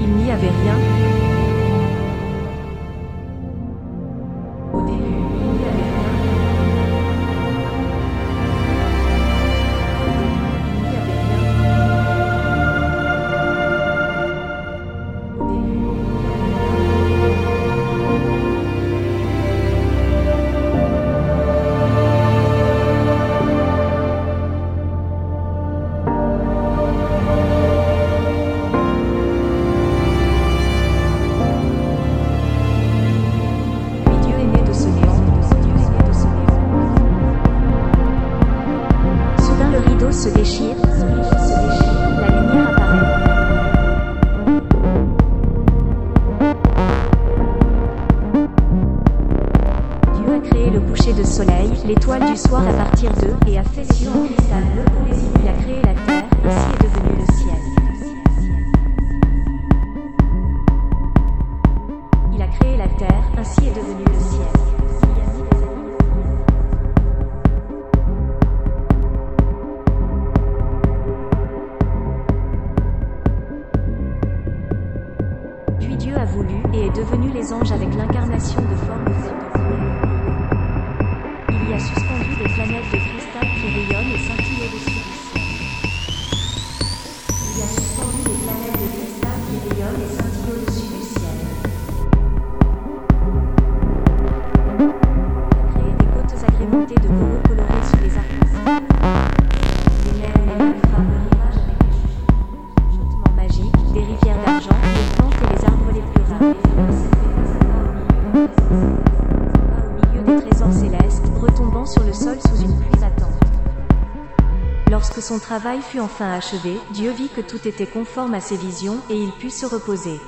il n'y avait rien, se déchire, son rideau se déchire, la lumière apparaît. Dieu a créé le coucher de soleil, l'étoile du soir à partir d'eux, et a fait les cieux en cristal pour les yeux. Il a créé la terre, ainsi est devenu le ciel. Il a créé la terre, ainsi est devenu le ciel. Voulu, et est devenu les anges avec l'incarnation de forme faite de lumière. Il y a suspendu des planètes de cristal qui rayonnent et scintillent au-dessus du ciel. Il y a suspendu des planètes de cristal qui rayonnent et scintillent au-dessus du ciel. Créé des côtes agrémentées de coraux colorés sous les arbres. Des mers et des avec des chuchotements magiques, des rivières d'argent, sur le sol sous une pluie battante. Lorsque son travail fut enfin achevé, Dieu vit que tout était conforme à ses visions et il put se reposer.